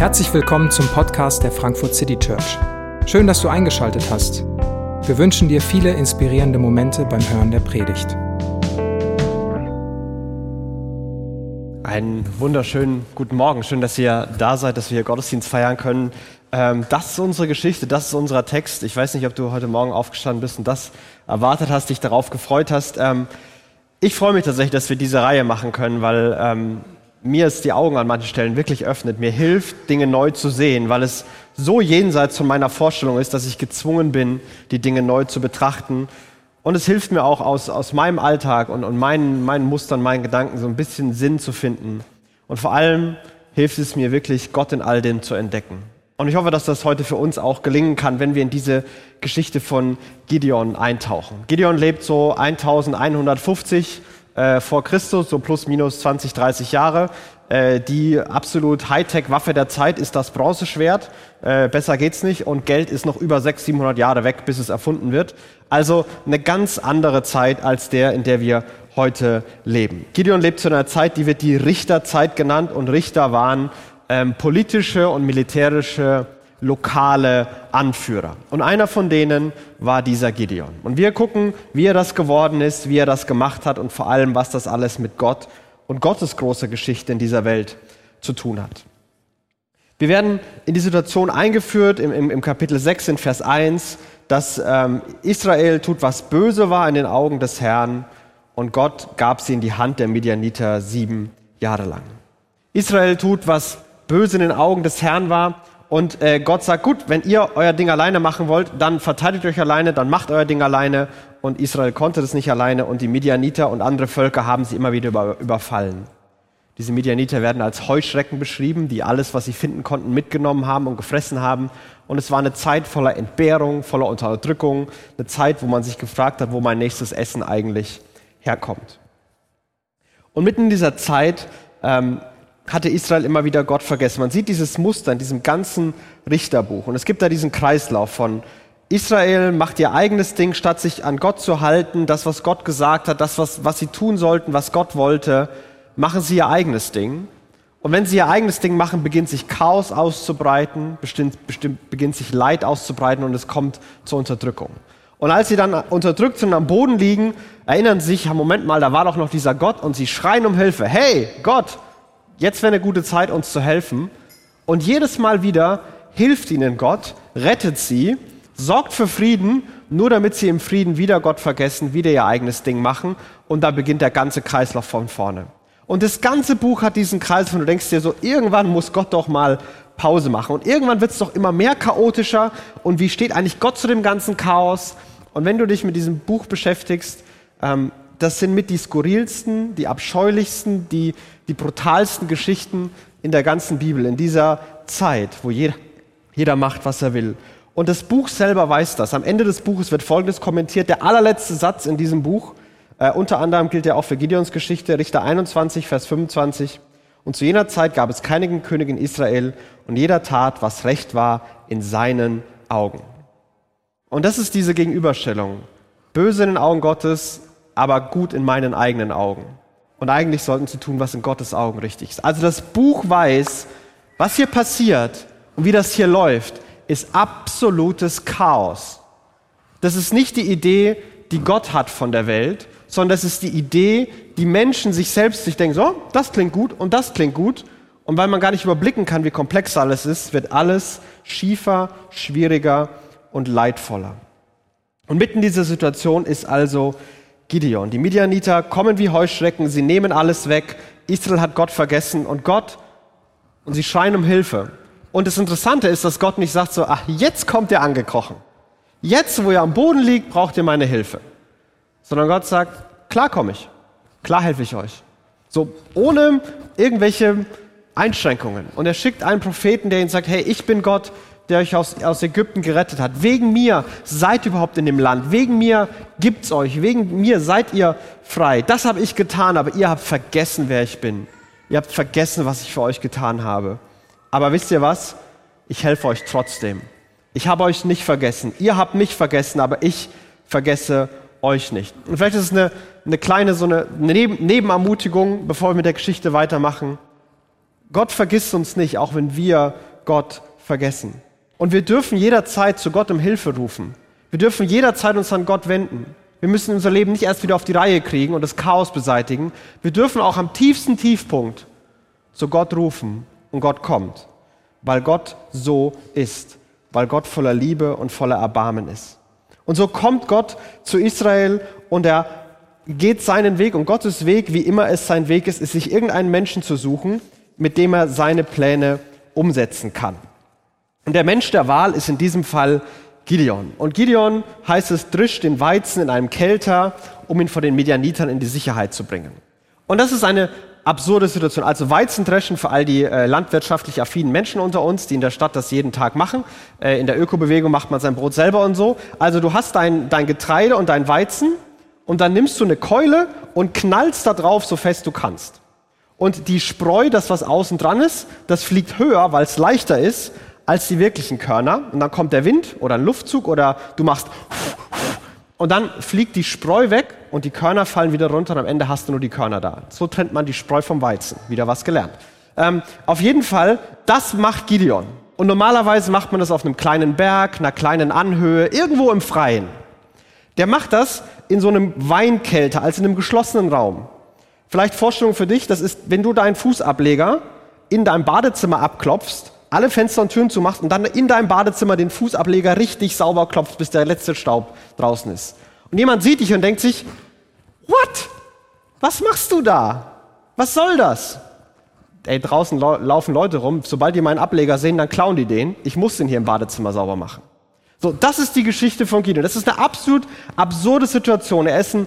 Herzlich willkommen zum Podcast der Frankfurt City Church. Schön, dass du eingeschaltet hast. Wir wünschen dir viele inspirierende Momente beim Hören der Predigt. Einen wunderschönen guten Morgen. Schön, dass ihr da seid, dass wir hier Gottesdienst feiern können. Ähm, das ist unsere Geschichte, das ist unser Text. Ich weiß nicht, ob du heute Morgen aufgestanden bist und das erwartet hast, dich darauf gefreut hast. Ähm, ich freue mich tatsächlich, dass wir diese Reihe machen können, weil ähm, mir es die Augen an manchen Stellen wirklich öffnet, mir hilft, Dinge neu zu sehen, weil es so jenseits von meiner Vorstellung ist, dass ich gezwungen bin, die Dinge neu zu betrachten. Und es hilft mir auch aus, aus meinem Alltag und, und meinen, meinen Mustern, meinen Gedanken so ein bisschen Sinn zu finden. Und vor allem hilft es mir wirklich, Gott in all dem zu entdecken. Und ich hoffe, dass das heute für uns auch gelingen kann, wenn wir in diese Geschichte von Gideon eintauchen. Gideon lebt so 1150 äh, vor Christus, so plus minus 20, 30 Jahre. Äh, die absolut Hightech-Waffe der Zeit ist das Bronzeschwert. Äh, besser geht's nicht. Und Geld ist noch über 600, 700 Jahre weg, bis es erfunden wird. Also eine ganz andere Zeit als der, in der wir heute leben. Gideon lebt zu einer Zeit, die wird die Richterzeit genannt. Und Richter waren ähm, politische und militärische lokale Anführer. Und einer von denen war dieser Gideon. Und wir gucken, wie er das geworden ist, wie er das gemacht hat und vor allem, was das alles mit Gott und Gottes große Geschichte in dieser Welt zu tun hat. Wir werden in die Situation eingeführt im, im, im Kapitel 6 in Vers 1, dass ähm, Israel tut, was böse war in den Augen des Herrn und Gott gab sie in die Hand der Midianiter sieben Jahre lang. Israel tut, was böse in den Augen des Herrn war und äh, Gott sagt, gut, wenn ihr euer Ding alleine machen wollt, dann verteidigt euch alleine, dann macht euer Ding alleine. Und Israel konnte das nicht alleine und die Midianiter und andere Völker haben sie immer wieder über, überfallen. Diese Midianiter werden als Heuschrecken beschrieben, die alles, was sie finden konnten, mitgenommen haben und gefressen haben. Und es war eine Zeit voller Entbehrung, voller Unterdrückung, eine Zeit, wo man sich gefragt hat, wo mein nächstes Essen eigentlich herkommt. Und mitten in dieser Zeit ähm, hatte Israel immer wieder Gott vergessen. Man sieht dieses Muster in diesem ganzen Richterbuch. Und es gibt da diesen Kreislauf von Israel macht ihr eigenes Ding, statt sich an Gott zu halten, das, was Gott gesagt hat, das, was, was sie tun sollten, was Gott wollte, machen sie ihr eigenes Ding. Und wenn sie ihr eigenes Ding machen, beginnt sich Chaos auszubreiten, bestimmt, bestimmt, beginnt sich Leid auszubreiten und es kommt zur Unterdrückung. Und als sie dann unterdrückt sind und am Boden liegen, erinnern sich, Moment mal, da war doch noch dieser Gott und sie schreien um Hilfe. Hey, Gott, jetzt wäre eine gute Zeit, uns zu helfen. Und jedes Mal wieder hilft ihnen Gott, rettet sie, sorgt für Frieden, nur damit sie im Frieden wieder Gott vergessen, wieder ihr eigenes Ding machen. Und da beginnt der ganze Kreislauf von vorne. Und das ganze Buch hat diesen Kreis, und du denkst dir so, irgendwann muss Gott doch mal Pause machen. Und irgendwann wird es doch immer mehr chaotischer. Und wie steht eigentlich Gott zu dem ganzen Chaos? Und wenn du dich mit diesem Buch beschäftigst, ähm, das sind mit die skurrilsten, die abscheulichsten, die, die brutalsten Geschichten in der ganzen Bibel, in dieser Zeit, wo jeder, jeder macht, was er will. Und das Buch selber weiß das. Am Ende des Buches wird Folgendes kommentiert. Der allerletzte Satz in diesem Buch, äh, unter anderem gilt er auch für Gideons Geschichte, Richter 21, Vers 25. Und zu jener Zeit gab es keinen König in Israel und jeder tat, was recht war in seinen Augen. Und das ist diese Gegenüberstellung. Böse in den Augen Gottes, aber gut in meinen eigenen Augen. Und eigentlich sollten sie tun, was in Gottes Augen richtig ist. Also das Buch weiß, was hier passiert und wie das hier läuft, ist absolutes Chaos. Das ist nicht die Idee, die Gott hat von der Welt, sondern das ist die Idee, die Menschen sich selbst sich denken, so, das klingt gut und das klingt gut. Und weil man gar nicht überblicken kann, wie komplex alles ist, wird alles schiefer, schwieriger und leidvoller. Und mitten in dieser Situation ist also Gideon. Die Midianiter kommen wie Heuschrecken, sie nehmen alles weg. Israel hat Gott vergessen und Gott, und sie schreien um Hilfe. Und das Interessante ist, dass Gott nicht sagt so, ach, jetzt kommt ihr angekrochen. Jetzt, wo ihr am Boden liegt, braucht ihr meine Hilfe. Sondern Gott sagt, klar komme ich. Klar helfe ich euch. So, ohne irgendwelche Einschränkungen. Und er schickt einen Propheten, der ihnen sagt, hey, ich bin Gott, der euch aus, aus Ägypten gerettet hat. Wegen mir seid ihr überhaupt in dem Land. Wegen mir gibt's euch. Wegen mir seid ihr frei. Das habe ich getan, aber ihr habt vergessen, wer ich bin. Ihr habt vergessen, was ich für euch getan habe. Aber wisst ihr was? Ich helfe euch trotzdem. Ich habe euch nicht vergessen. Ihr habt mich vergessen, aber ich vergesse euch nicht. Und vielleicht ist es eine, eine kleine so eine Neben Nebenermutigung, bevor wir mit der Geschichte weitermachen. Gott vergisst uns nicht, auch wenn wir Gott vergessen. Und wir dürfen jederzeit zu Gott um Hilfe rufen. Wir dürfen jederzeit uns an Gott wenden. Wir müssen unser Leben nicht erst wieder auf die Reihe kriegen und das Chaos beseitigen. Wir dürfen auch am tiefsten Tiefpunkt zu Gott rufen und Gott kommt, weil Gott so ist, weil Gott voller Liebe und voller Erbarmen ist. Und so kommt Gott zu Israel und er geht seinen Weg und Gottes Weg, wie immer es sein Weg ist, ist sich irgendeinen Menschen zu suchen, mit dem er seine Pläne umsetzen kann. Und der Mensch der Wahl ist in diesem Fall Gideon. Und Gideon heißt es, drischt den Weizen in einem Kelter, um ihn vor den Medianitern in die Sicherheit zu bringen. Und das ist eine absurde Situation. Also Weizendreschen für all die äh, landwirtschaftlich affinen Menschen unter uns, die in der Stadt das jeden Tag machen. Äh, in der Ökobewegung macht man sein Brot selber und so. Also du hast dein, dein Getreide und dein Weizen und dann nimmst du eine Keule und knallst da drauf, so fest du kannst. Und die Spreu, das was außen dran ist, das fliegt höher, weil es leichter ist als die wirklichen Körner. Und dann kommt der Wind oder ein Luftzug oder du machst und dann fliegt die Spreu weg und die Körner fallen wieder runter und am Ende hast du nur die Körner da. So trennt man die Spreu vom Weizen. Wieder was gelernt. Ähm, auf jeden Fall, das macht Gideon. Und normalerweise macht man das auf einem kleinen Berg, einer kleinen Anhöhe, irgendwo im Freien. Der macht das in so einem Weinkelter, also in einem geschlossenen Raum. Vielleicht Vorstellung für dich, das ist, wenn du deinen Fußableger in deinem Badezimmer abklopfst alle Fenster und Türen zumachst und dann in deinem Badezimmer den Fußableger richtig sauber klopft, bis der letzte Staub draußen ist. Und jemand sieht dich und denkt sich, what? Was machst du da? Was soll das? Ey, draußen laufen Leute rum. Sobald die meinen Ableger sehen, dann klauen die den. Ich muss den hier im Badezimmer sauber machen. So, das ist die Geschichte von Gideon. Das ist eine absolut absurde Situation. Er ist ein,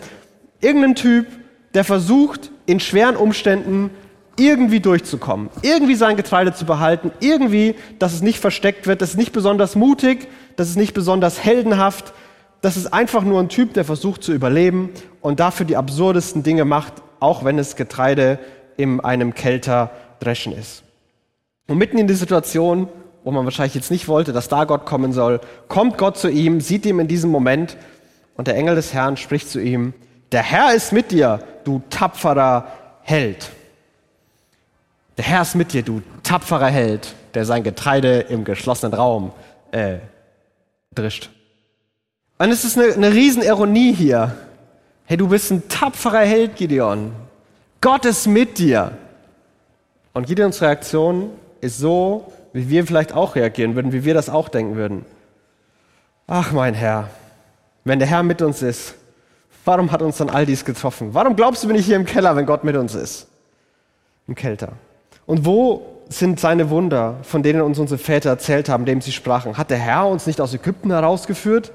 irgendein Typ, der versucht, in schweren Umständen irgendwie durchzukommen, irgendwie sein Getreide zu behalten, irgendwie, dass es nicht versteckt wird, das ist nicht besonders mutig, das ist nicht besonders heldenhaft, das ist einfach nur ein Typ, der versucht zu überleben und dafür die absurdesten Dinge macht, auch wenn es Getreide in einem Kelter dreschen ist. Und mitten in die Situation, wo man wahrscheinlich jetzt nicht wollte, dass da Gott kommen soll, kommt Gott zu ihm, sieht ihm in diesem Moment und der Engel des Herrn spricht zu ihm, der Herr ist mit dir, du tapferer Held. Der Herr ist mit dir, du tapferer Held, der sein Getreide im geschlossenen Raum äh, drischt. Und es ist eine, eine Riesenironie hier. Hey, du bist ein tapferer Held, Gideon. Gott ist mit dir. Und Gideons Reaktion ist so, wie wir vielleicht auch reagieren würden, wie wir das auch denken würden. Ach, mein Herr, wenn der Herr mit uns ist, warum hat uns dann all dies getroffen? Warum glaubst du, bin ich hier im Keller, wenn Gott mit uns ist? Im Kelter. Und wo sind seine Wunder, von denen uns unsere Väter erzählt haben, dem sie sprachen? Hat der Herr uns nicht aus Ägypten herausgeführt?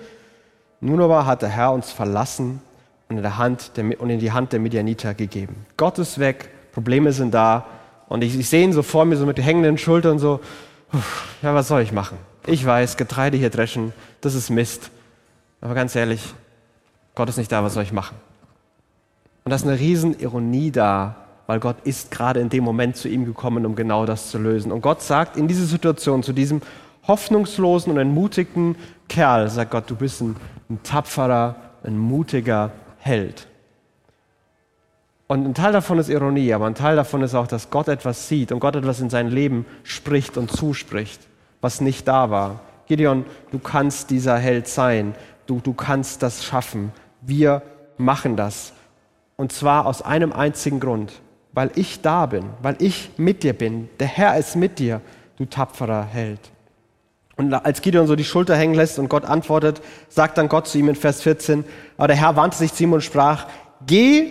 Nun aber hat der Herr uns verlassen und in, der Hand der, und in die Hand der Midianiter gegeben. Gott ist weg, Probleme sind da. Und ich, ich sehe ihn so vor mir, so mit hängenden Schultern, so, ja, was soll ich machen? Ich weiß, Getreide hier dreschen, das ist Mist. Aber ganz ehrlich, Gott ist nicht da, was soll ich machen? Und da ist eine Riesenironie da, weil Gott ist gerade in dem Moment zu ihm gekommen, um genau das zu lösen. Und Gott sagt in dieser Situation zu diesem hoffnungslosen und entmutigten Kerl, sagt Gott, du bist ein, ein tapferer, ein mutiger Held. Und ein Teil davon ist Ironie, aber ein Teil davon ist auch, dass Gott etwas sieht und Gott etwas in sein Leben spricht und zuspricht, was nicht da war. Gideon, du kannst dieser Held sein. Du, du kannst das schaffen. Wir machen das. Und zwar aus einem einzigen Grund weil ich da bin, weil ich mit dir bin. Der Herr ist mit dir, du tapferer Held. Und als Gideon so die Schulter hängen lässt und Gott antwortet, sagt dann Gott zu ihm in Vers 14, aber der Herr wandte sich zu ihm und sprach, geh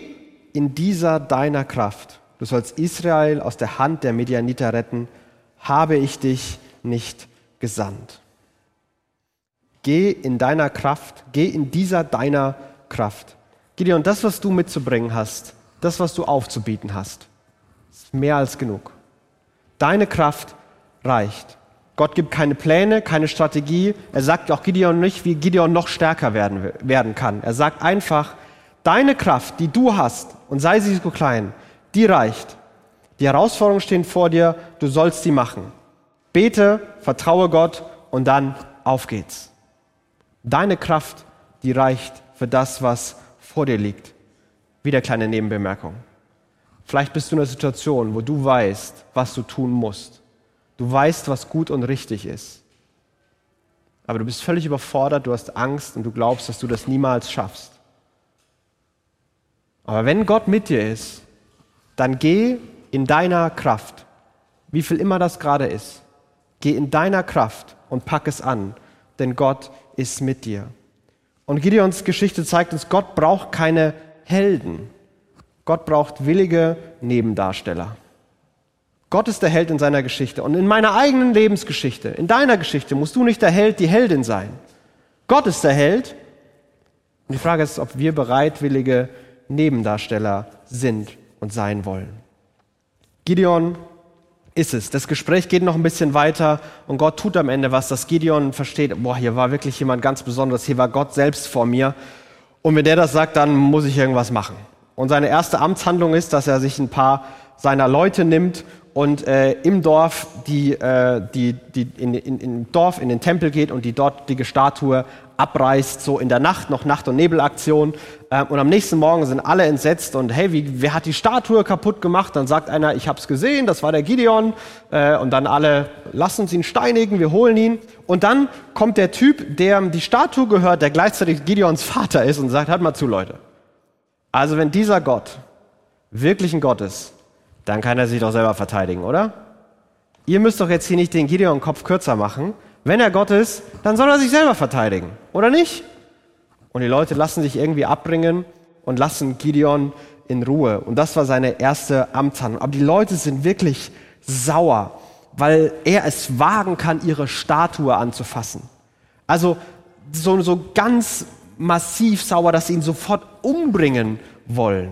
in dieser deiner Kraft. Du sollst Israel aus der Hand der Medianiter retten, habe ich dich nicht gesandt. Geh in deiner Kraft, geh in dieser deiner Kraft. Gideon, das, was du mitzubringen hast, das, was du aufzubieten hast. Ist mehr als genug. Deine Kraft reicht. Gott gibt keine Pläne, keine Strategie. Er sagt auch Gideon nicht, wie Gideon noch stärker werden, werden kann. Er sagt einfach, deine Kraft, die du hast, und sei sie so klein, die reicht. Die Herausforderungen stehen vor dir, du sollst sie machen. Bete, vertraue Gott und dann auf geht's. Deine Kraft, die reicht für das, was vor dir liegt. Wieder kleine Nebenbemerkung. Vielleicht bist du in einer Situation, wo du weißt, was du tun musst. Du weißt, was gut und richtig ist. Aber du bist völlig überfordert, du hast Angst und du glaubst, dass du das niemals schaffst. Aber wenn Gott mit dir ist, dann geh in deiner Kraft, wie viel immer das gerade ist, geh in deiner Kraft und pack es an, denn Gott ist mit dir. Und Gideons Geschichte zeigt uns, Gott braucht keine Helden. Gott braucht willige Nebendarsteller. Gott ist der Held in seiner Geschichte. Und in meiner eigenen Lebensgeschichte, in deiner Geschichte, musst du nicht der Held, die Heldin sein. Gott ist der Held. Und die Frage ist, ob wir bereitwillige Nebendarsteller sind und sein wollen. Gideon ist es. Das Gespräch geht noch ein bisschen weiter und Gott tut am Ende was, dass Gideon versteht, boah, hier war wirklich jemand ganz Besonderes, hier war Gott selbst vor mir. Und wenn der das sagt, dann muss ich irgendwas machen. Und seine erste Amtshandlung ist, dass er sich ein paar seiner Leute nimmt und äh, im Dorf die, äh, die, die in, in, in Dorf in den Tempel geht und die dortige Statue abreißt, so in der Nacht, noch Nacht- und Nebelaktion. Äh, und am nächsten Morgen sind alle entsetzt und hey, wie, wer hat die Statue kaputt gemacht? Dann sagt einer, ich habe es gesehen, das war der Gideon. Äh, und dann alle, lass uns ihn steinigen, wir holen ihn. Und dann kommt der Typ, der die Statue gehört, der gleichzeitig Gideons Vater ist und sagt, hört mal zu, Leute. Also wenn dieser Gott wirklich ein Gott ist, dann kann er sich doch selber verteidigen, oder? Ihr müsst doch jetzt hier nicht den Gideon Kopf kürzer machen. Wenn er Gott ist, dann soll er sich selber verteidigen, oder nicht? Und die Leute lassen sich irgendwie abbringen und lassen Gideon in Ruhe. Und das war seine erste Amtshandlung. Aber die Leute sind wirklich sauer, weil er es wagen kann, ihre Statue anzufassen. Also so, so ganz massiv sauer, dass sie ihn sofort umbringen wollen.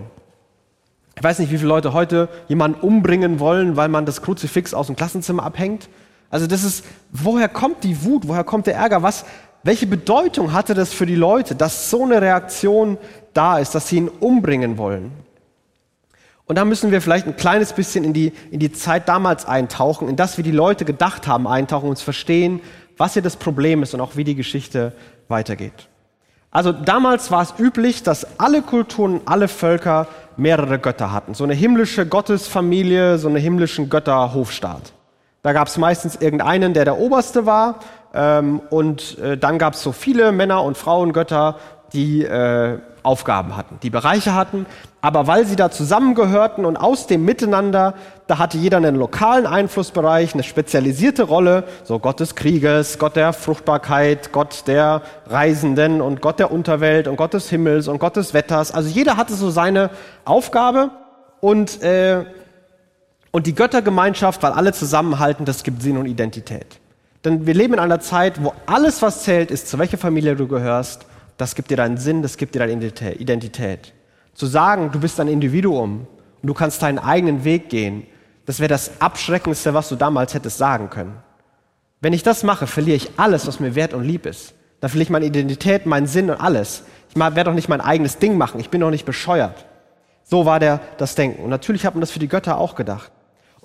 Ich weiß nicht, wie viele Leute heute jemanden umbringen wollen, weil man das Kruzifix aus dem Klassenzimmer abhängt. Also das ist, woher kommt die Wut, woher kommt der Ärger, was, welche Bedeutung hatte das für die Leute, dass so eine Reaktion da ist, dass sie ihn umbringen wollen? Und da müssen wir vielleicht ein kleines bisschen in die, in die Zeit damals eintauchen, in das, wie die Leute gedacht haben, eintauchen und verstehen, was hier das Problem ist und auch wie die Geschichte weitergeht. Also damals war es üblich, dass alle Kulturen, alle Völker mehrere Götter hatten. So eine himmlische Gottesfamilie, so einen himmlischen Götterhofstaat. Da gab es meistens irgendeinen, der der Oberste war. Ähm, und äh, dann gab es so viele Männer- und Frauengötter, die äh, Aufgaben hatten, die Bereiche hatten. Aber weil sie da zusammengehörten und aus dem Miteinander, da hatte jeder einen lokalen Einflussbereich, eine spezialisierte Rolle, so Gott des Krieges, Gott der Fruchtbarkeit, Gott der Reisenden und Gott der Unterwelt und Gott des Himmels und Gott des Wetters. Also jeder hatte so seine Aufgabe und, äh, und die Göttergemeinschaft, weil alle zusammenhalten, das gibt Sinn und Identität. Denn wir leben in einer Zeit, wo alles, was zählt, ist, zu welcher Familie du gehörst, das gibt dir deinen Sinn, das gibt dir deine Identität. Zu sagen, du bist ein Individuum und du kannst deinen eigenen Weg gehen, das wäre das Abschreckendste, was du damals hättest sagen können. Wenn ich das mache, verliere ich alles, was mir wert und lieb ist. Dann verliere ich meine Identität, meinen Sinn und alles. Ich werde doch nicht mein eigenes Ding machen. Ich bin doch nicht bescheuert. So war der, das Denken. Und natürlich hat man das für die Götter auch gedacht.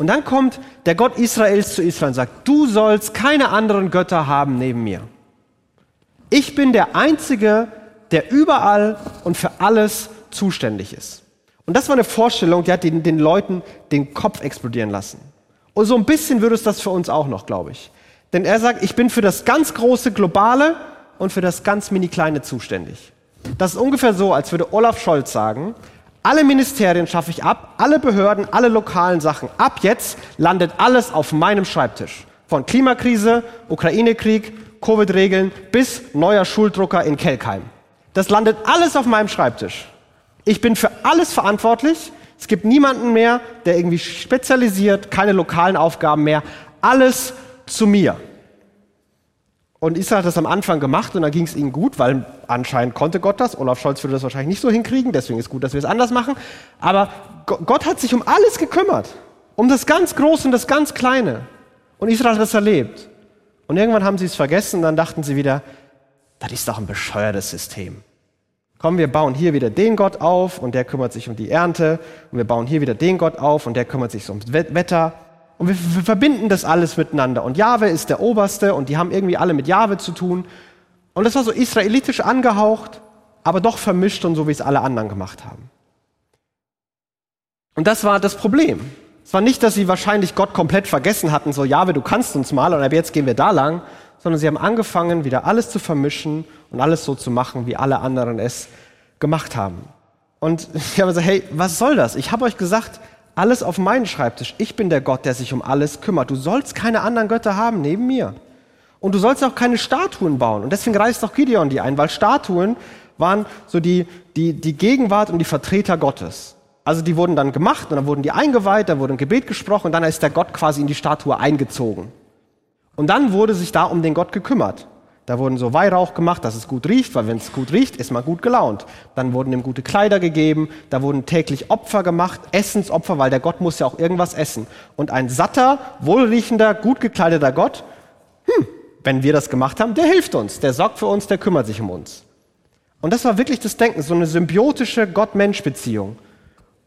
Und dann kommt der Gott Israels zu Israel und sagt, du sollst keine anderen Götter haben neben mir. Ich bin der Einzige, der überall und für alles zuständig ist. Und das war eine Vorstellung, die hat den, den Leuten den Kopf explodieren lassen. Und so ein bisschen würde es das für uns auch noch, glaube ich. Denn er sagt, ich bin für das ganz große Globale und für das ganz mini-kleine zuständig. Das ist ungefähr so, als würde Olaf Scholz sagen, alle Ministerien schaffe ich ab, alle Behörden, alle lokalen Sachen. Ab jetzt landet alles auf meinem Schreibtisch. Von Klimakrise, Ukraine-Krieg, Covid-Regeln bis neuer Schuldrucker in Kelkheim. Das landet alles auf meinem Schreibtisch. Ich bin für alles verantwortlich. Es gibt niemanden mehr, der irgendwie spezialisiert, keine lokalen Aufgaben mehr. Alles zu mir. Und Israel hat das am Anfang gemacht und dann ging es ihnen gut, weil anscheinend konnte Gott das. Olaf Scholz würde das wahrscheinlich nicht so hinkriegen, deswegen ist gut, dass wir es anders machen. Aber Gott hat sich um alles gekümmert. Um das ganz Große und das ganz Kleine. Und Israel hat das erlebt. Und irgendwann haben sie es vergessen und dann dachten sie wieder, das ist doch ein bescheuertes System. Komm, wir bauen hier wieder den Gott auf und der kümmert sich um die Ernte. Und wir bauen hier wieder den Gott auf und der kümmert sich ums Wetter. Und wir, wir verbinden das alles miteinander. Und Jahwe ist der Oberste und die haben irgendwie alle mit Jahwe zu tun. Und das war so israelitisch angehaucht, aber doch vermischt und so, wie es alle anderen gemacht haben. Und das war das Problem. Es war nicht, dass sie wahrscheinlich Gott komplett vergessen hatten, so, Jahwe, du kannst uns mal und ab jetzt gehen wir da lang, sondern sie haben angefangen, wieder alles zu vermischen und alles so zu machen, wie alle anderen es gemacht haben. Und ich habe gesagt, hey, was soll das? Ich habe euch gesagt, alles auf meinen Schreibtisch. Ich bin der Gott, der sich um alles kümmert. Du sollst keine anderen Götter haben neben mir. Und du sollst auch keine Statuen bauen. Und deswegen reißt auch Gideon die ein, weil Statuen waren so die, die, die Gegenwart und die Vertreter Gottes. Also die wurden dann gemacht und dann wurden die eingeweiht, dann wurde ein Gebet gesprochen und dann ist der Gott quasi in die Statue eingezogen. Und dann wurde sich da um den Gott gekümmert. Da wurden so Weihrauch gemacht, dass es gut riecht, weil wenn es gut riecht, ist man gut gelaunt. Dann wurden ihm gute Kleider gegeben, da wurden täglich Opfer gemacht, Essensopfer, weil der Gott muss ja auch irgendwas essen. Und ein satter, wohlriechender, gut gekleideter Gott, hm, wenn wir das gemacht haben, der hilft uns, der sorgt für uns, der kümmert sich um uns. Und das war wirklich das Denken, so eine symbiotische Gott-Mensch-Beziehung.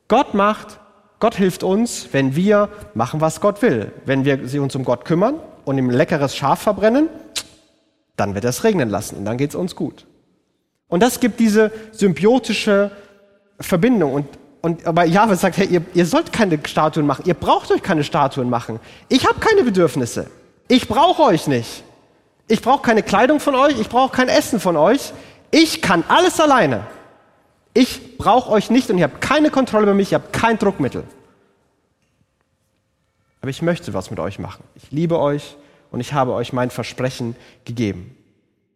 Gott macht, Gott hilft uns, wenn wir machen, was Gott will. Wenn wir uns um Gott kümmern und ihm leckeres Schaf verbrennen, dann wird es regnen lassen und dann geht es uns gut. Und das gibt diese symbiotische Verbindung. Und, und aber Jahwe sagt, hey, ihr, ihr sollt keine Statuen machen, ihr braucht euch keine Statuen machen. Ich habe keine Bedürfnisse. Ich brauche euch nicht. Ich brauche keine Kleidung von euch, ich brauche kein Essen von euch. Ich kann alles alleine. Ich brauche euch nicht und ihr habt keine Kontrolle über mich, ihr habt kein Druckmittel. Aber ich möchte was mit euch machen. Ich liebe euch und ich habe euch mein Versprechen gegeben.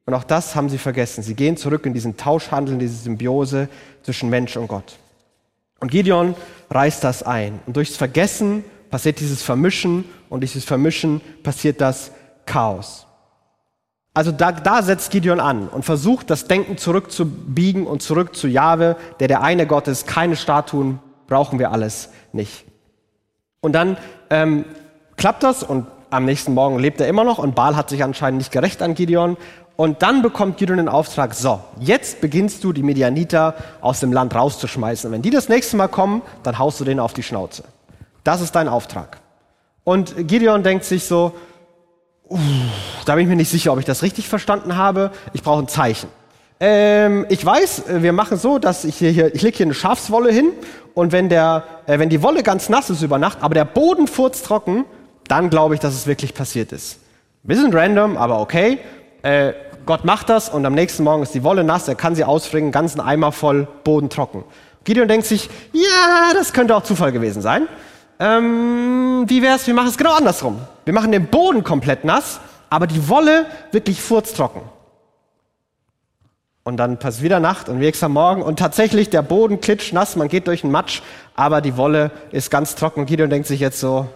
Und auch das haben sie vergessen. Sie gehen zurück in diesen Tauschhandel, in diese Symbiose zwischen Mensch und Gott. Und Gideon reißt das ein. Und durchs Vergessen passiert dieses Vermischen und dieses Vermischen passiert das Chaos. Also da, da setzt Gideon an und versucht, das Denken zurückzubiegen und zurück zu Jahwe, der der eine Gott ist. Keine Statuen brauchen wir alles nicht. Und dann ähm, klappt das und am nächsten Morgen lebt er immer noch und Baal hat sich anscheinend nicht gerecht an Gideon. Und dann bekommt Gideon den Auftrag, so, jetzt beginnst du die Medianiter aus dem Land rauszuschmeißen. Und wenn die das nächste Mal kommen, dann haust du denen auf die Schnauze. Das ist dein Auftrag. Und Gideon denkt sich so, uh, da bin ich mir nicht sicher, ob ich das richtig verstanden habe. Ich brauche ein Zeichen. Ähm, ich weiß, wir machen so, dass ich hier, ich lege hier eine Schafswolle hin und wenn, der, äh, wenn die Wolle ganz nass ist über Nacht, aber der Boden furztrocken, dann glaube ich, dass es wirklich passiert ist. Ein bisschen random, aber okay. Äh, Gott macht das und am nächsten Morgen ist die Wolle nass, er kann sie ausfringen, ganzen Eimer voll, Boden trocken. Gideon denkt sich, ja, das könnte auch Zufall gewesen sein. Ähm, wie wäre es, wir machen es genau andersrum. Wir machen den Boden komplett nass, aber die Wolle wirklich furztrocken. Und dann passt wieder Nacht und nächster Morgen und tatsächlich der Boden klitschnass, man geht durch den Matsch, aber die Wolle ist ganz trocken. Gideon denkt sich jetzt so,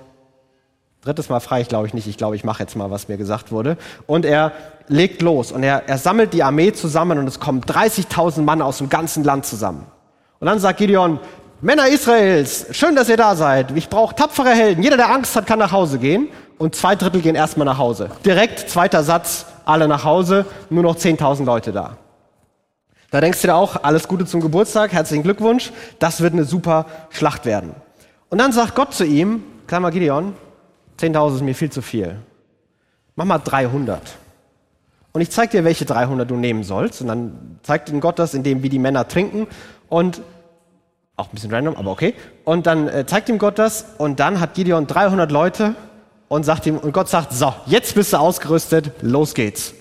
Drittes Mal frei, ich glaube ich nicht. Ich glaube, ich mache jetzt mal, was mir gesagt wurde. Und er legt los und er, er sammelt die Armee zusammen und es kommen 30.000 Mann aus dem ganzen Land zusammen. Und dann sagt Gideon, Männer Israels, schön, dass ihr da seid. Ich brauche tapfere Helden. Jeder, der Angst hat, kann nach Hause gehen. Und zwei Drittel gehen erstmal nach Hause. Direkt, zweiter Satz, alle nach Hause, nur noch 10.000 Leute da. Da denkst du dir auch, alles Gute zum Geburtstag, herzlichen Glückwunsch, das wird eine super Schlacht werden. Und dann sagt Gott zu ihm, Klammer Gideon, 10.000 ist mir viel zu viel. Mach mal 300. Und ich zeige dir, welche 300 du nehmen sollst. Und dann zeigt ihm Gott das, indem wie die Männer trinken. Und auch ein bisschen random, aber okay. Und dann äh, zeigt ihm Gott das. Und dann hat Gideon 300 Leute und sagt ihm, und Gott sagt, so, jetzt bist du ausgerüstet, los geht's.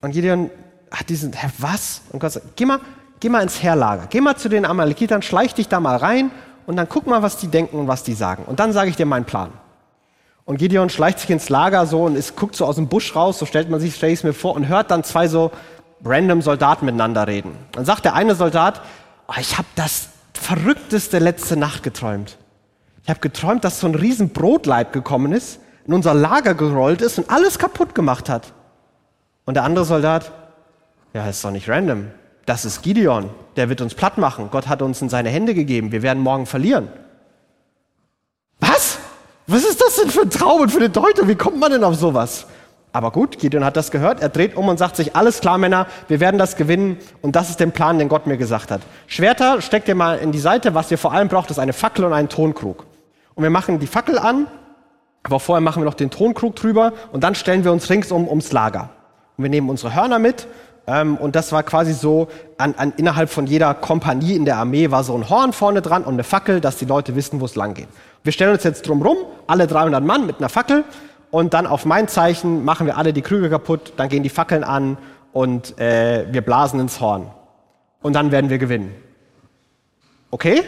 Und Gideon hat diesen, Herr, was? Und Gott sagt, geh mal, geh mal ins Herlager. Geh mal zu den Amalekitern, schleich dich da mal rein und dann guck mal, was die denken und was die sagen. Und dann sage ich dir meinen Plan. Und Gideon schleicht sich ins Lager so und ist, guckt so aus dem Busch raus, so stellt man sich, stelle ich es mir vor, und hört dann zwei so random Soldaten miteinander reden. Dann sagt der eine Soldat, oh, ich habe das verrückteste letzte Nacht geträumt. Ich habe geträumt, dass so ein riesen Brotleib gekommen ist, in unser Lager gerollt ist und alles kaputt gemacht hat. Und der andere Soldat, ja, ist doch nicht random das ist Gideon, der wird uns platt machen. Gott hat uns in seine Hände gegeben, wir werden morgen verlieren. Was? Was ist das denn für ein Traum und für eine Deutung? Wie kommt man denn auf sowas? Aber gut, Gideon hat das gehört, er dreht um und sagt sich, alles klar Männer, wir werden das gewinnen und das ist der Plan, den Gott mir gesagt hat. Schwerter steckt ihr mal in die Seite, was ihr vor allem braucht, ist eine Fackel und einen Tonkrug. Und wir machen die Fackel an, aber vorher machen wir noch den Tonkrug drüber und dann stellen wir uns ringsum ums Lager. Und wir nehmen unsere Hörner mit und das war quasi so, an, an, innerhalb von jeder Kompanie in der Armee war so ein Horn vorne dran und eine Fackel, dass die Leute wissen, wo es lang geht. Wir stellen uns jetzt drum rum, alle 300 Mann mit einer Fackel und dann auf mein Zeichen machen wir alle die Krüge kaputt, dann gehen die Fackeln an und äh, wir blasen ins Horn. Und dann werden wir gewinnen. Okay?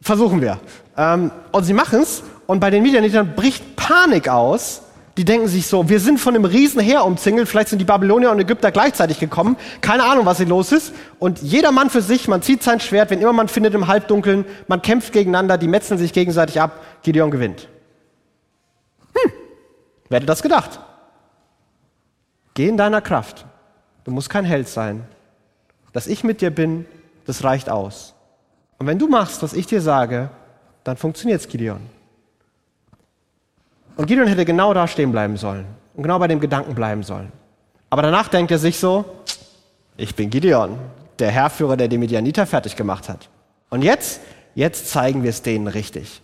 Versuchen wir. Ähm, und sie machen es und bei den Midianitern bricht Panik aus. Die denken sich so, wir sind von einem Riesenheer umzingelt, vielleicht sind die Babylonier und Ägypter gleichzeitig gekommen, keine Ahnung, was hier los ist. Und jeder Mann für sich, man zieht sein Schwert, wenn immer man findet im Halbdunkeln, man kämpft gegeneinander, die metzeln sich gegenseitig ab, Gideon gewinnt. Hm, wer hätte das gedacht? Geh in deiner Kraft. Du musst kein Held sein. Dass ich mit dir bin, das reicht aus. Und wenn du machst, was ich dir sage, dann funktioniert es, Gideon. Und Gideon hätte genau da stehen bleiben sollen und genau bei dem Gedanken bleiben sollen. Aber danach denkt er sich so, ich bin Gideon, der Herrführer, der die Medianiter fertig gemacht hat. Und jetzt, jetzt zeigen wir es denen richtig.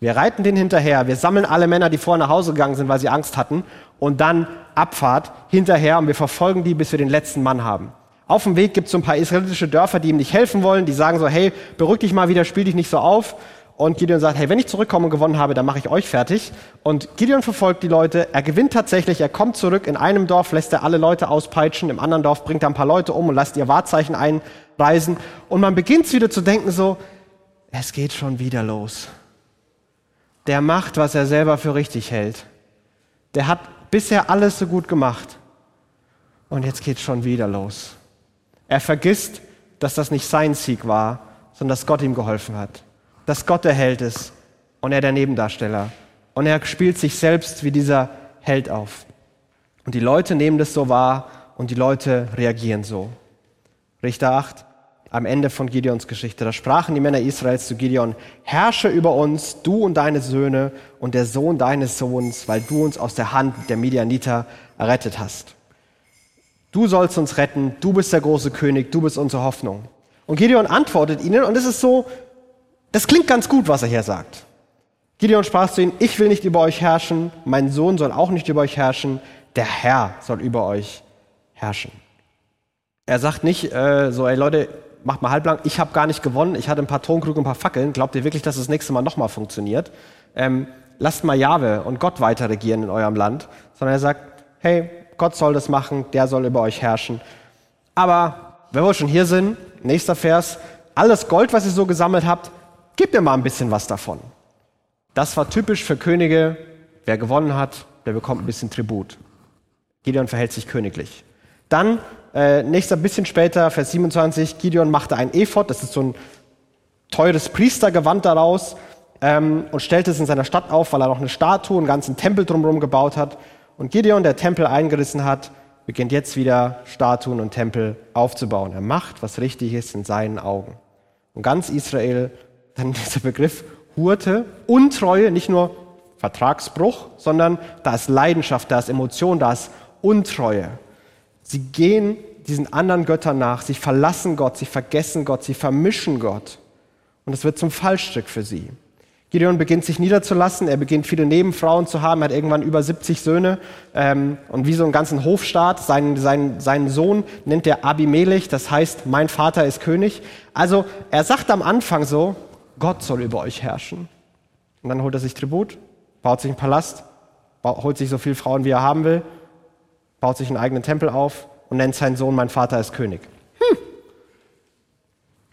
Wir reiten den hinterher, wir sammeln alle Männer, die vorher nach Hause gegangen sind, weil sie Angst hatten, und dann Abfahrt hinterher und wir verfolgen die, bis wir den letzten Mann haben. Auf dem Weg gibt es so ein paar israelitische Dörfer, die ihm nicht helfen wollen, die sagen so, hey, beruhig dich mal wieder, spiel dich nicht so auf. Und Gideon sagt, hey, wenn ich zurückkomme und gewonnen habe, dann mache ich euch fertig. Und Gideon verfolgt die Leute. Er gewinnt tatsächlich. Er kommt zurück. In einem Dorf lässt er alle Leute auspeitschen. Im anderen Dorf bringt er ein paar Leute um und lässt ihr Wahrzeichen einreisen. Und man beginnt wieder zu denken so, es geht schon wieder los. Der macht, was er selber für richtig hält. Der hat bisher alles so gut gemacht. Und jetzt geht schon wieder los. Er vergisst, dass das nicht sein Sieg war, sondern dass Gott ihm geholfen hat dass Gott der Held ist und er der Nebendarsteller. Und er spielt sich selbst wie dieser Held auf. Und die Leute nehmen das so wahr und die Leute reagieren so. Richter 8, am Ende von Gideons Geschichte. Da sprachen die Männer Israels zu Gideon, herrsche über uns, du und deine Söhne und der Sohn deines Sohns, weil du uns aus der Hand der Midianiter errettet hast. Du sollst uns retten, du bist der große König, du bist unsere Hoffnung. Und Gideon antwortet ihnen, und es ist so das klingt ganz gut, was er hier sagt. Gideon sprach zu ihnen, ich will nicht über euch herrschen, mein Sohn soll auch nicht über euch herrschen, der Herr soll über euch herrschen. Er sagt nicht äh, so, ey Leute, macht mal halblang, ich habe gar nicht gewonnen, ich hatte ein paar Tonkrüge und ein paar Fackeln, glaubt ihr wirklich, dass das nächste Mal nochmal funktioniert? Ähm, lasst mal Jahwe und Gott weiter regieren in eurem Land, sondern er sagt, hey, Gott soll das machen, der soll über euch herrschen. Aber wenn wir schon hier sind, nächster Vers, alles Gold, was ihr so gesammelt habt, gib mir mal ein bisschen was davon. Das war typisch für Könige. Wer gewonnen hat, der bekommt ein bisschen Tribut. Gideon verhält sich königlich. Dann, äh, nächster bisschen später, Vers 27, Gideon machte ein Ephod, das ist so ein teures Priestergewand daraus, ähm, und stellte es in seiner Stadt auf, weil er noch eine Statue, einen ganzen Tempel drumherum gebaut hat. Und Gideon, der Tempel eingerissen hat, beginnt jetzt wieder Statuen und Tempel aufzubauen. Er macht, was richtig ist in seinen Augen. Und ganz Israel dann dieser Begriff Hurte, Untreue, nicht nur Vertragsbruch, sondern da ist Leidenschaft, da ist Emotion, da ist Untreue. Sie gehen diesen anderen Göttern nach, sie verlassen Gott, sie vergessen Gott, sie vermischen Gott. Und es wird zum Fallstück für sie. Gideon beginnt sich niederzulassen, er beginnt viele Nebenfrauen zu haben, er hat irgendwann über 70 Söhne ähm, und wie so einen ganzen Hofstaat. Seinen, seinen, seinen Sohn nennt er Abimelech, das heißt, mein Vater ist König. Also er sagt am Anfang so, Gott soll über euch herrschen. Und dann holt er sich Tribut, baut sich einen Palast, holt sich so viele Frauen, wie er haben will, baut sich einen eigenen Tempel auf und nennt seinen Sohn, mein Vater ist König. Hm.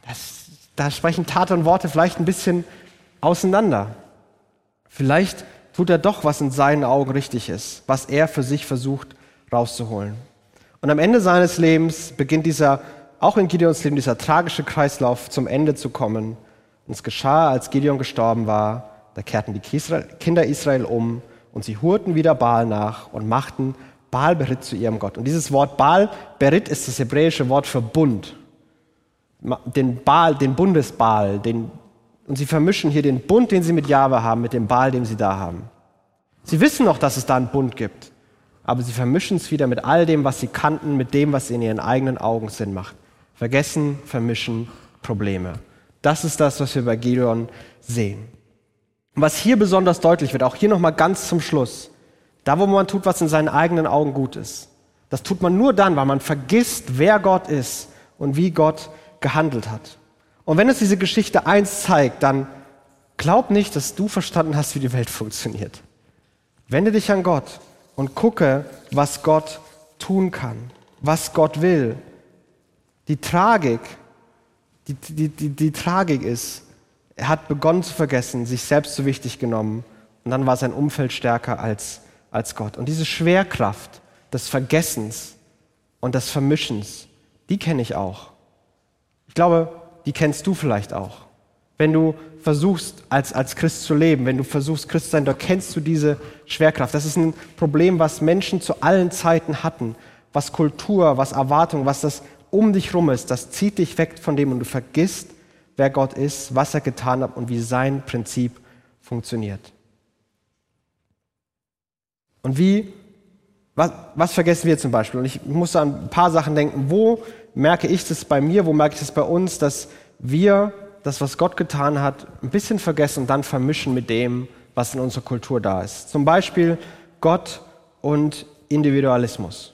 Das, da sprechen Tat und Worte vielleicht ein bisschen auseinander. Vielleicht tut er doch, was in seinen Augen richtig ist, was er für sich versucht rauszuholen. Und am Ende seines Lebens beginnt dieser, auch in Gideons Leben, dieser tragische Kreislauf zum Ende zu kommen. Und es geschah, als Gideon gestorben war, da kehrten die Kinder Israel um und sie hurten wieder Baal nach und machten Baal Berit zu ihrem Gott. Und dieses Wort Baal Berit ist das hebräische Wort für Bund. Den Baal, den Bundesbaal, den, und sie vermischen hier den Bund, den sie mit Jahwe haben, mit dem Baal, den sie da haben. Sie wissen noch, dass es da einen Bund gibt, aber sie vermischen es wieder mit all dem, was sie kannten, mit dem, was in ihren eigenen Augen Sinn macht. Vergessen, vermischen, Probleme. Das ist das, was wir bei Gideon sehen. Und was hier besonders deutlich wird, auch hier nochmal ganz zum Schluss, da wo man tut, was in seinen eigenen Augen gut ist, Das tut man nur dann, weil man vergisst, wer Gott ist und wie Gott gehandelt hat. Und wenn es diese Geschichte eins zeigt, dann glaub nicht, dass du verstanden hast, wie die Welt funktioniert. Wende dich an Gott und gucke, was Gott tun kann, was Gott will. Die Tragik, die, die, die, die Tragik ist, er hat begonnen zu vergessen, sich selbst zu wichtig genommen und dann war sein Umfeld stärker als, als Gott. Und diese Schwerkraft des Vergessens und des Vermischens, die kenne ich auch. Ich glaube, die kennst du vielleicht auch. Wenn du versuchst, als, als Christ zu leben, wenn du versuchst, Christ zu sein, da kennst du diese Schwerkraft. Das ist ein Problem, was Menschen zu allen Zeiten hatten. Was Kultur, was Erwartung, was das um dich rum ist, das zieht dich weg von dem und du vergisst, wer Gott ist, was er getan hat und wie sein Prinzip funktioniert. Und wie, was, was vergessen wir zum Beispiel? Und ich muss an ein paar Sachen denken. Wo merke ich das bei mir, wo merke ich das bei uns, dass wir das, was Gott getan hat, ein bisschen vergessen und dann vermischen mit dem, was in unserer Kultur da ist. Zum Beispiel Gott und Individualismus.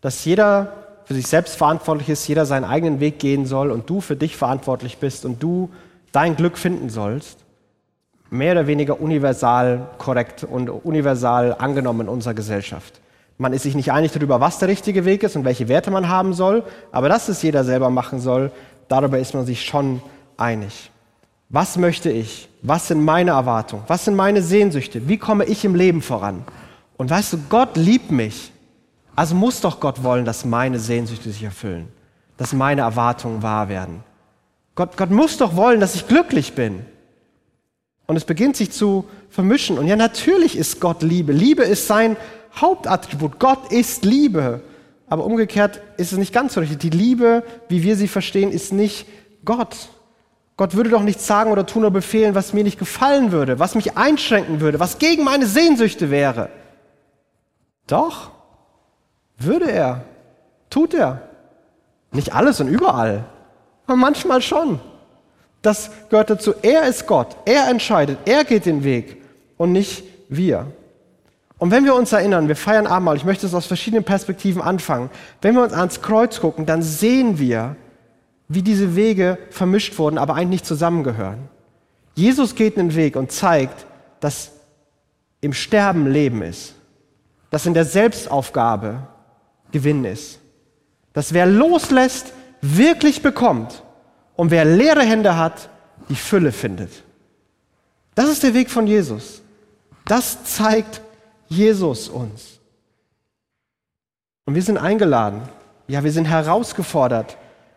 Dass jeder für sich selbst verantwortlich ist, jeder seinen eigenen Weg gehen soll und du für dich verantwortlich bist und du dein Glück finden sollst, mehr oder weniger universal korrekt und universal angenommen in unserer Gesellschaft. Man ist sich nicht einig darüber, was der richtige Weg ist und welche Werte man haben soll, aber dass es jeder selber machen soll, darüber ist man sich schon einig. Was möchte ich? Was sind meine Erwartungen? Was sind meine Sehnsüchte? Wie komme ich im Leben voran? Und weißt du, Gott liebt mich. Also muss doch Gott wollen, dass meine Sehnsüchte sich erfüllen, dass meine Erwartungen wahr werden. Gott, Gott muss doch wollen, dass ich glücklich bin. Und es beginnt sich zu vermischen. Und ja, natürlich ist Gott Liebe. Liebe ist sein Hauptattribut. Gott ist Liebe. Aber umgekehrt ist es nicht ganz so richtig. Die Liebe, wie wir sie verstehen, ist nicht Gott. Gott würde doch nichts sagen oder tun oder befehlen, was mir nicht gefallen würde, was mich einschränken würde, was gegen meine Sehnsüchte wäre. Doch, würde er, tut er. Nicht alles und überall, aber manchmal schon. Das gehört dazu. Er ist Gott, er entscheidet, er geht den Weg und nicht wir. Und wenn wir uns erinnern, wir feiern Abendmahl, ich möchte es aus verschiedenen Perspektiven anfangen. Wenn wir uns ans Kreuz gucken, dann sehen wir, wie diese Wege vermischt wurden, aber eigentlich nicht zusammengehören. Jesus geht einen Weg und zeigt, dass im Sterben Leben ist, dass in der Selbstaufgabe Gewinn ist, dass wer loslässt, wirklich bekommt und wer leere Hände hat, die Fülle findet. Das ist der Weg von Jesus. Das zeigt Jesus uns. Und wir sind eingeladen, ja, wir sind herausgefordert,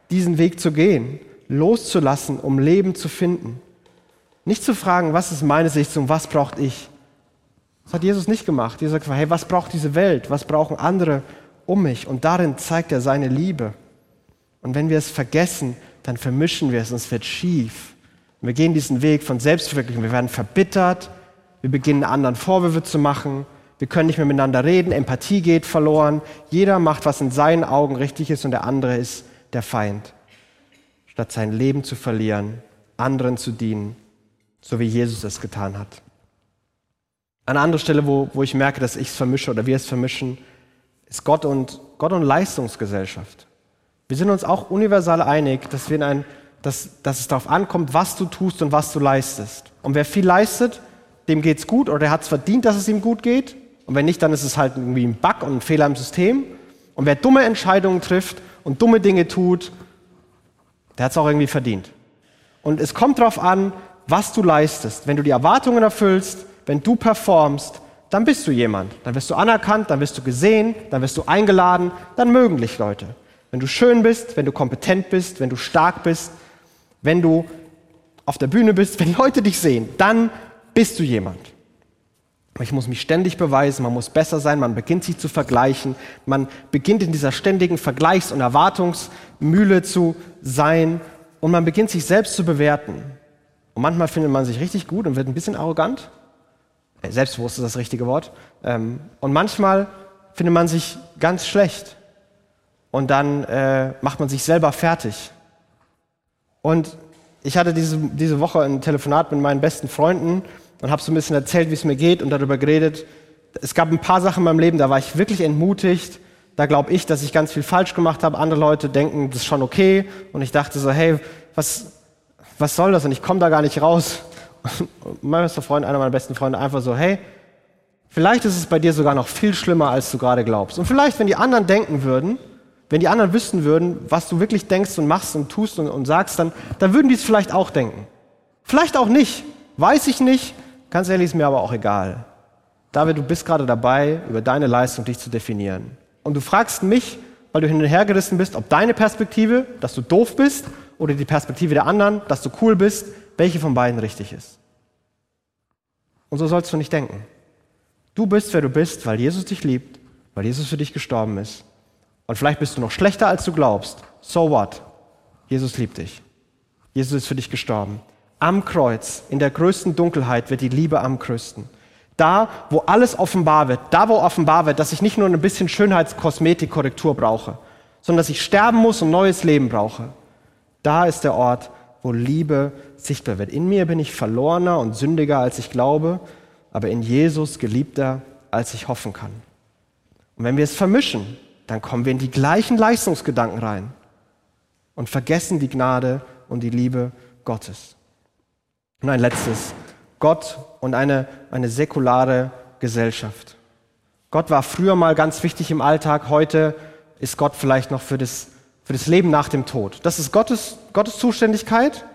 diesen Weg zu gehen, loszulassen, um Leben zu finden. Nicht zu fragen, was ist meine Sicht und was braucht ich. Das hat Jesus nicht gemacht. Jesus hat gesagt, hey, was braucht diese Welt? Was brauchen andere um mich? Und darin zeigt er seine Liebe. Und wenn wir es vergessen, dann vermischen wir es und es wird schief. Wir gehen diesen Weg von Selbstverwirklichung. Wir werden verbittert. Wir beginnen anderen Vorwürfe zu machen. Wir können nicht mehr miteinander reden. Empathie geht verloren. Jeder macht, was in seinen Augen richtig ist und der andere ist der Feind, statt sein Leben zu verlieren, anderen zu dienen, so wie Jesus es getan hat. Eine andere Stelle, wo, wo ich merke, dass ich es vermische oder wir es vermischen, ist Gott und, Gott und Leistungsgesellschaft. Wir sind uns auch universal einig, dass, wir in ein, dass, dass es darauf ankommt, was du tust und was du leistest. Und wer viel leistet, dem geht es gut oder der hat es verdient, dass es ihm gut geht. Und wenn nicht, dann ist es halt irgendwie ein Bug und ein Fehler im System. Und wer dumme Entscheidungen trifft und dumme Dinge tut, der hat es auch irgendwie verdient. Und es kommt darauf an, was du leistest. Wenn du die Erwartungen erfüllst, wenn du performst, dann bist du jemand. Dann wirst du anerkannt, dann wirst du gesehen, dann wirst du eingeladen, dann mögen dich Leute. Wenn du schön bist, wenn du kompetent bist, wenn du stark bist, wenn du auf der Bühne bist, wenn Leute dich sehen, dann bist du jemand. Ich muss mich ständig beweisen, man muss besser sein, man beginnt sich zu vergleichen, man beginnt in dieser ständigen Vergleichs- und Erwartungsmühle zu sein und man beginnt sich selbst zu bewerten. Und manchmal findet man sich richtig gut und wird ein bisschen arrogant. Selbstbewusst ist das richtige Wort. Ähm, und manchmal findet man sich ganz schlecht und dann äh, macht man sich selber fertig. Und ich hatte diese, diese Woche ein Telefonat mit meinen besten Freunden und habe so ein bisschen erzählt, wie es mir geht und darüber geredet. Es gab ein paar Sachen in meinem Leben, da war ich wirklich entmutigt, da glaube ich, dass ich ganz viel falsch gemacht habe. Andere Leute denken, das ist schon okay. Und ich dachte so, hey, was, was soll das? Und ich komme da gar nicht raus. Mein bester Freund, einer meiner besten Freunde, einfach so, hey, vielleicht ist es bei dir sogar noch viel schlimmer, als du gerade glaubst. Und vielleicht, wenn die anderen denken würden, wenn die anderen wüssten würden, was du wirklich denkst und machst und tust und, und sagst, dann, dann würden die es vielleicht auch denken. Vielleicht auch nicht. Weiß ich nicht. Ganz ehrlich, ist mir aber auch egal. David, du bist gerade dabei, über deine Leistung dich zu definieren. Und du fragst mich, weil du hin und her gerissen bist, ob deine Perspektive, dass du doof bist, oder die Perspektive der anderen, dass du cool bist, welche von beiden richtig ist. Und so sollst du nicht denken. Du bist, wer du bist, weil Jesus dich liebt, weil Jesus für dich gestorben ist. Und vielleicht bist du noch schlechter, als du glaubst. So what? Jesus liebt dich. Jesus ist für dich gestorben. Am Kreuz, in der größten Dunkelheit, wird die Liebe am größten. Da, wo alles offenbar wird, da, wo offenbar wird, dass ich nicht nur ein bisschen Schönheitskosmetikkorrektur brauche, sondern dass ich sterben muss und neues Leben brauche. Da ist der Ort, wo Liebe sichtbar wird. In mir bin ich verlorener und sündiger, als ich glaube, aber in Jesus geliebter, als ich hoffen kann. Und wenn wir es vermischen, dann kommen wir in die gleichen Leistungsgedanken rein und vergessen die Gnade und die Liebe Gottes. Und ein letztes. Gott und eine, eine säkulare Gesellschaft. Gott war früher mal ganz wichtig im Alltag, heute ist Gott vielleicht noch für das, für das Leben nach dem Tod. Das ist Gottes, Gottes Zuständigkeit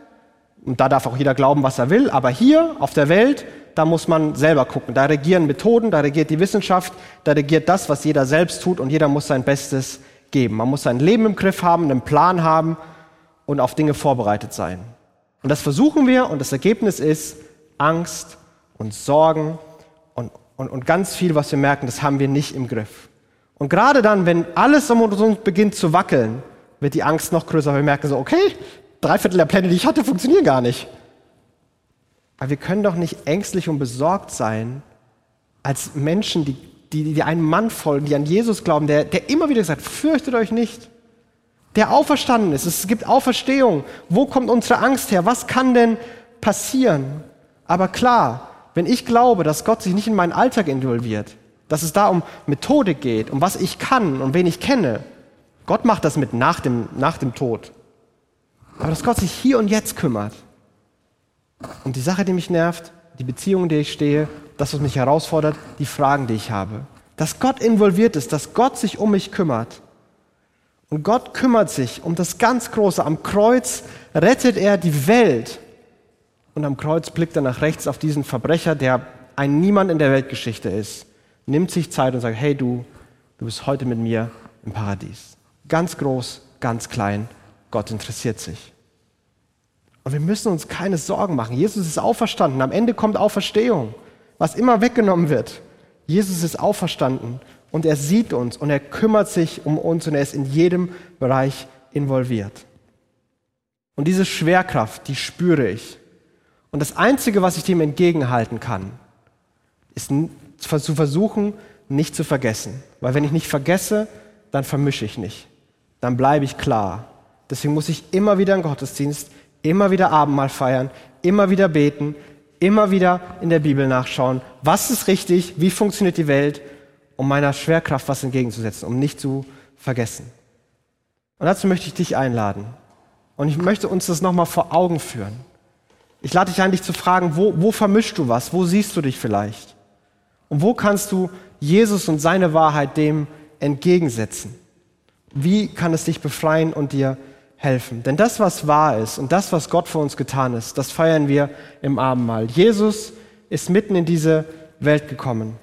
und da darf auch jeder glauben, was er will, aber hier auf der Welt, da muss man selber gucken. Da regieren Methoden, da regiert die Wissenschaft, da regiert das, was jeder selbst tut und jeder muss sein Bestes geben. Man muss sein Leben im Griff haben, einen Plan haben und auf Dinge vorbereitet sein. Und das versuchen wir und das Ergebnis ist, Angst und Sorgen und, und, und ganz viel, was wir merken, das haben wir nicht im Griff. Und gerade dann, wenn alles um uns beginnt zu wackeln, wird die Angst noch größer. Wir merken so, okay, drei Viertel der Pläne, die ich hatte, funktionieren gar nicht. Aber wir können doch nicht ängstlich und besorgt sein als Menschen, die, die, die einem Mann folgen, die an Jesus glauben, der, der immer wieder sagt, fürchtet euch nicht. Der auferstanden ist. Es gibt Auferstehung. Wo kommt unsere Angst her? Was kann denn passieren? Aber klar, wenn ich glaube, dass Gott sich nicht in meinen Alltag involviert, dass es da um Methodik geht, um was ich kann und wen ich kenne, Gott macht das mit nach dem, nach dem Tod. Aber dass Gott sich hier und jetzt kümmert. Und die Sache, die mich nervt, die Beziehung, in der ich stehe, das, was mich herausfordert, die Fragen, die ich habe. Dass Gott involviert ist, dass Gott sich um mich kümmert. Und Gott kümmert sich um das ganz Große. Am Kreuz rettet er die Welt und am Kreuz blickt er nach rechts auf diesen Verbrecher, der ein Niemand in der Weltgeschichte ist, nimmt sich Zeit und sagt, hey du, du bist heute mit mir im Paradies. Ganz groß, ganz klein, Gott interessiert sich. Und wir müssen uns keine Sorgen machen. Jesus ist auferstanden. Am Ende kommt Auferstehung, was immer weggenommen wird. Jesus ist auferstanden und er sieht uns und er kümmert sich um uns und er ist in jedem Bereich involviert. Und diese Schwerkraft, die spüre ich. Und das Einzige, was ich dem entgegenhalten kann, ist zu versuchen, nicht zu vergessen. Weil wenn ich nicht vergesse, dann vermische ich nicht. Dann bleibe ich klar. Deswegen muss ich immer wieder im Gottesdienst, immer wieder Abendmahl feiern, immer wieder beten, immer wieder in der Bibel nachschauen, was ist richtig, wie funktioniert die Welt, um meiner Schwerkraft was entgegenzusetzen, um nicht zu vergessen. Und dazu möchte ich dich einladen. Und ich möchte uns das nochmal vor Augen führen. Ich lade dich ein, dich zu fragen, wo, wo vermischst du was? Wo siehst du dich vielleicht? Und wo kannst du Jesus und seine Wahrheit dem entgegensetzen? Wie kann es dich befreien und dir helfen? Denn das, was wahr ist und das, was Gott für uns getan ist, das feiern wir im Abendmahl. Jesus ist mitten in diese Welt gekommen.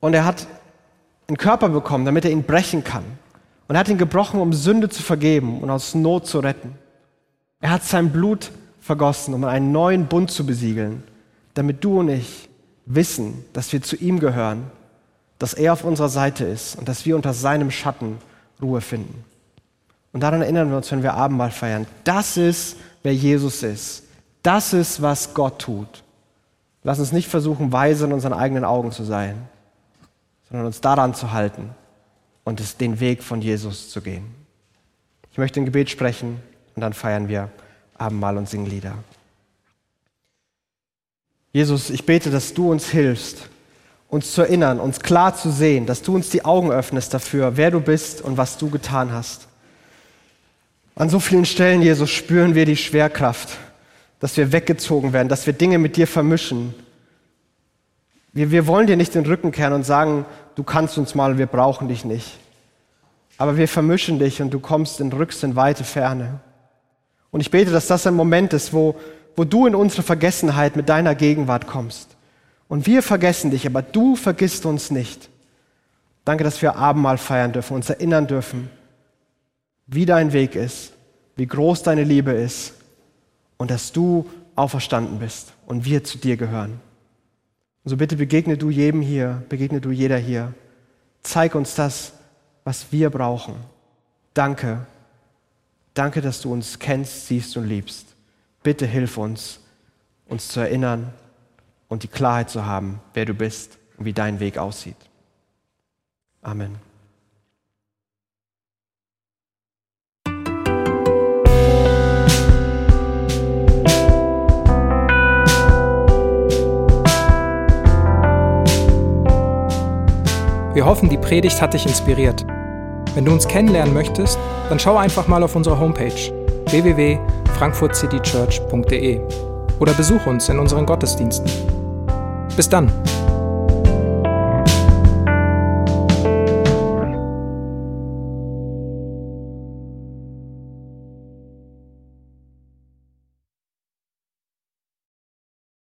Und er hat einen Körper bekommen, damit er ihn brechen kann. Und er hat ihn gebrochen, um Sünde zu vergeben und aus Not zu retten. Er hat sein Blut vergossen, um einen neuen Bund zu besiegeln, damit du und ich wissen, dass wir zu ihm gehören, dass er auf unserer Seite ist und dass wir unter seinem Schatten Ruhe finden. Und daran erinnern wir uns, wenn wir Abendmahl feiern. Das ist, wer Jesus ist. Das ist, was Gott tut. Lass uns nicht versuchen, weise in unseren eigenen Augen zu sein, sondern uns daran zu halten und es, den Weg von Jesus zu gehen. Ich möchte ein Gebet sprechen und dann feiern wir Abendmahl und singen Lieder. Jesus, ich bete, dass du uns hilfst, uns zu erinnern, uns klar zu sehen, dass du uns die Augen öffnest dafür, wer du bist und was du getan hast. An so vielen Stellen, Jesus, spüren wir die Schwerkraft, dass wir weggezogen werden, dass wir Dinge mit dir vermischen. Wir, wir wollen dir nicht den Rücken kehren und sagen, du kannst uns mal, wir brauchen dich nicht. Aber wir vermischen dich und du kommst in rückst in weite Ferne. Und ich bete, dass das ein Moment ist, wo, wo du in unsere Vergessenheit mit deiner Gegenwart kommst. Und wir vergessen dich, aber du vergisst uns nicht. Danke, dass wir Abendmahl feiern dürfen, uns erinnern dürfen, wie dein Weg ist, wie groß deine Liebe ist und dass du auferstanden bist und wir zu dir gehören. Und so bitte begegne du jedem hier, begegne du jeder hier. Zeig uns das, was wir brauchen. Danke. Danke, dass du uns kennst, siehst und liebst. Bitte hilf uns, uns zu erinnern und die Klarheit zu haben, wer du bist und wie dein Weg aussieht. Amen. Wir hoffen, die Predigt hat dich inspiriert. Wenn du uns kennenlernen möchtest, dann schau einfach mal auf unsere Homepage www.frankfurtcitychurch.de oder besuch uns in unseren Gottesdiensten. Bis dann!